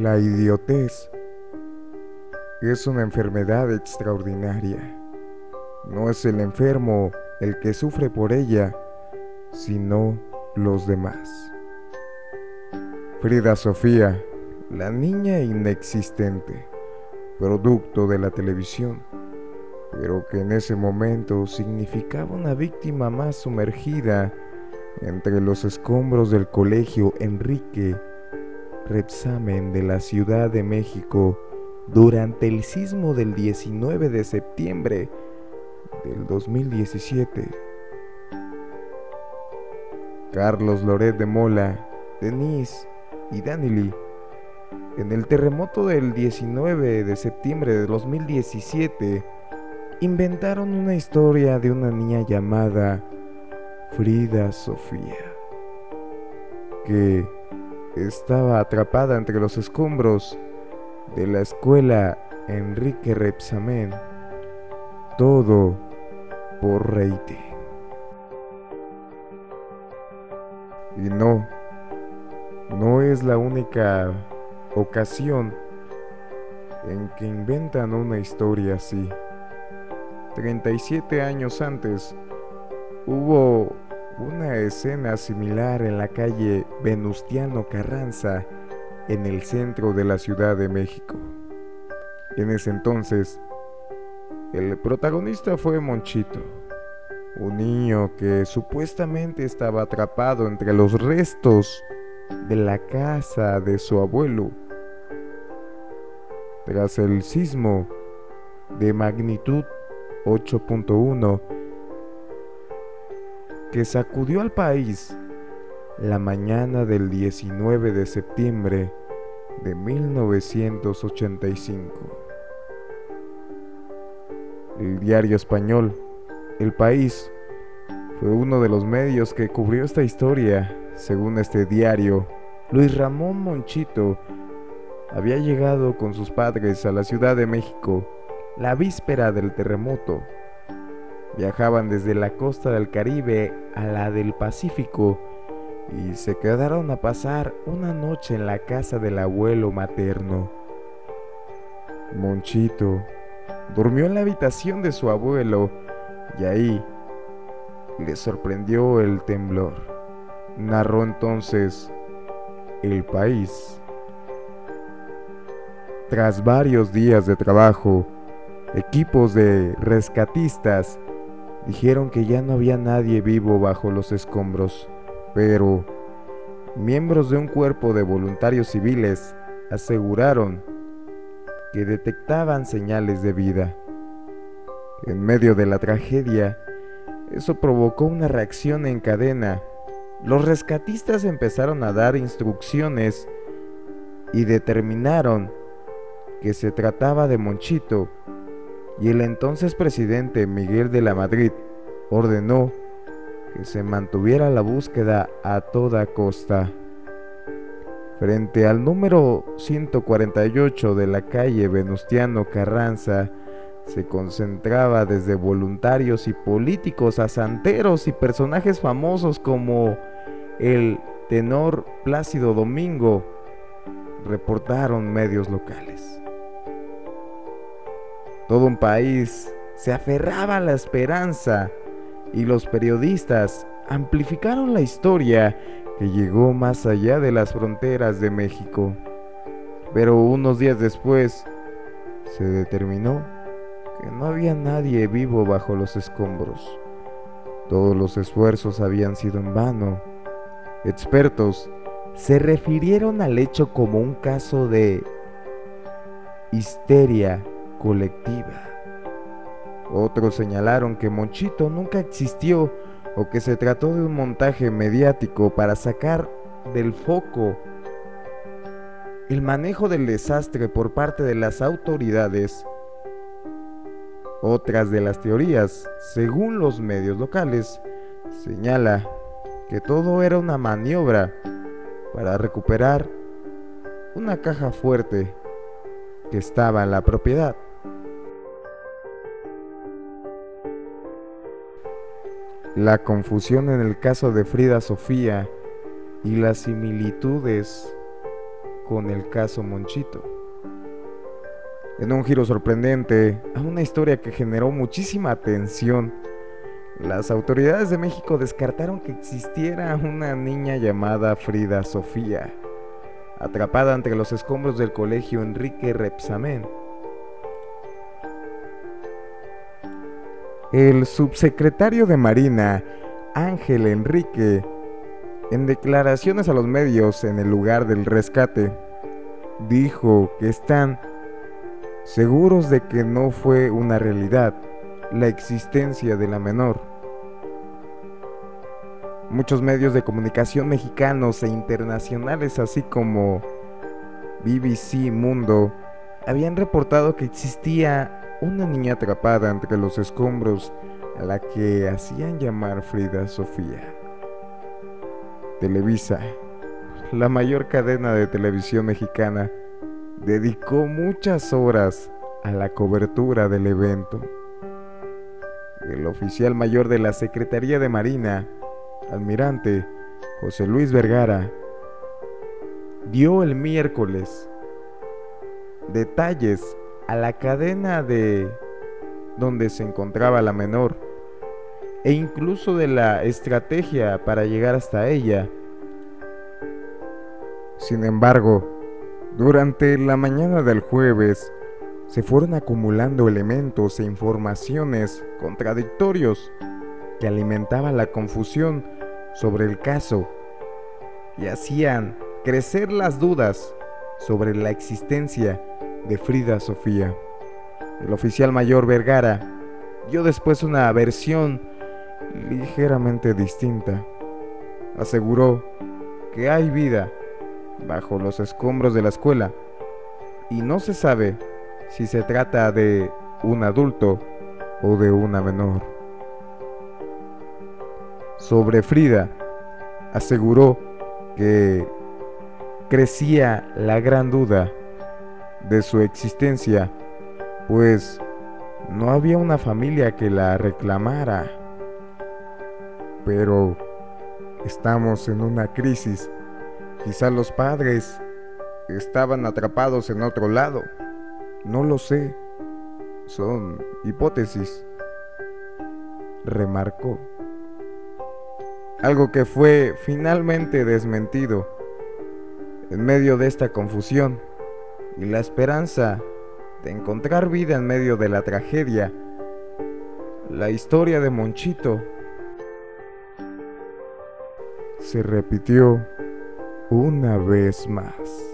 La idiotez es una enfermedad extraordinaria. No es el enfermo el que sufre por ella, sino los demás. Frida Sofía, la niña inexistente, producto de la televisión, pero que en ese momento significaba una víctima más sumergida entre los escombros del colegio Enrique Repsamen de la Ciudad de México durante el sismo del 19 de septiembre del 2017. Carlos Loret de Mola, Denise y Danily en el terremoto del 19 de septiembre de 2017 inventaron una historia de una niña llamada Frida Sofía, que estaba atrapada entre los escombros de la escuela Enrique Repsamen. Todo por Reite. Y no, no es la única ocasión en que inventan una historia así. 37 años antes hubo una escena similar en la calle Venustiano Carranza, en el centro de la Ciudad de México. En ese entonces, el protagonista fue Monchito, un niño que supuestamente estaba atrapado entre los restos de la casa de su abuelo. Tras el sismo de magnitud 8.1 que sacudió al país la mañana del 19 de septiembre de 1985. El diario español, El País, fue uno de los medios que cubrió esta historia. Según este diario, Luis Ramón Monchito había llegado con sus padres a la Ciudad de México la víspera del terremoto Viajaban desde la costa del Caribe a la del Pacífico y se quedaron a pasar una noche en la casa del abuelo materno. Monchito durmió en la habitación de su abuelo y ahí le sorprendió el temblor. Narró entonces el país. Tras varios días de trabajo, equipos de rescatistas Dijeron que ya no había nadie vivo bajo los escombros, pero miembros de un cuerpo de voluntarios civiles aseguraron que detectaban señales de vida. En medio de la tragedia, eso provocó una reacción en cadena. Los rescatistas empezaron a dar instrucciones y determinaron que se trataba de Monchito y el entonces presidente Miguel de la Madrid ordenó que se mantuviera la búsqueda a toda costa. Frente al número 148 de la calle Venustiano Carranza, se concentraba desde voluntarios y políticos a santeros y personajes famosos como el tenor Plácido Domingo, reportaron medios locales. Todo un país se aferraba a la esperanza y los periodistas amplificaron la historia que llegó más allá de las fronteras de México. Pero unos días después se determinó que no había nadie vivo bajo los escombros. Todos los esfuerzos habían sido en vano. Expertos se refirieron al hecho como un caso de histeria colectiva. Otros señalaron que Monchito nunca existió o que se trató de un montaje mediático para sacar del foco el manejo del desastre por parte de las autoridades. Otras de las teorías, según los medios locales, señala que todo era una maniobra para recuperar una caja fuerte que estaba en la propiedad. La confusión en el caso de Frida Sofía y las similitudes con el caso Monchito. En un giro sorprendente a una historia que generó muchísima atención, las autoridades de México descartaron que existiera una niña llamada Frida Sofía, atrapada entre los escombros del colegio Enrique Repsamen. El subsecretario de Marina, Ángel Enrique, en declaraciones a los medios en el lugar del rescate, dijo que están seguros de que no fue una realidad la existencia de la menor. Muchos medios de comunicación mexicanos e internacionales, así como BBC Mundo, habían reportado que existía una niña atrapada entre los escombros a la que hacían llamar Frida Sofía. Televisa, la mayor cadena de televisión mexicana, dedicó muchas horas a la cobertura del evento. El oficial mayor de la Secretaría de Marina, almirante José Luis Vergara, dio el miércoles detalles a la cadena de donde se encontraba la menor e incluso de la estrategia para llegar hasta ella. Sin embargo, durante la mañana del jueves se fueron acumulando elementos e informaciones contradictorios que alimentaban la confusión sobre el caso y hacían crecer las dudas sobre la existencia de Frida Sofía. El oficial mayor Vergara dio después una versión ligeramente distinta. Aseguró que hay vida bajo los escombros de la escuela y no se sabe si se trata de un adulto o de una menor. Sobre Frida, aseguró que crecía la gran duda de su existencia, pues no había una familia que la reclamara pero estamos en una crisis. Quizá los padres estaban atrapados en otro lado. No lo sé. Son hipótesis. Remarcó. Algo que fue finalmente desmentido en medio de esta confusión y la esperanza de encontrar vida en medio de la tragedia. La historia de Monchito se repitió una vez más.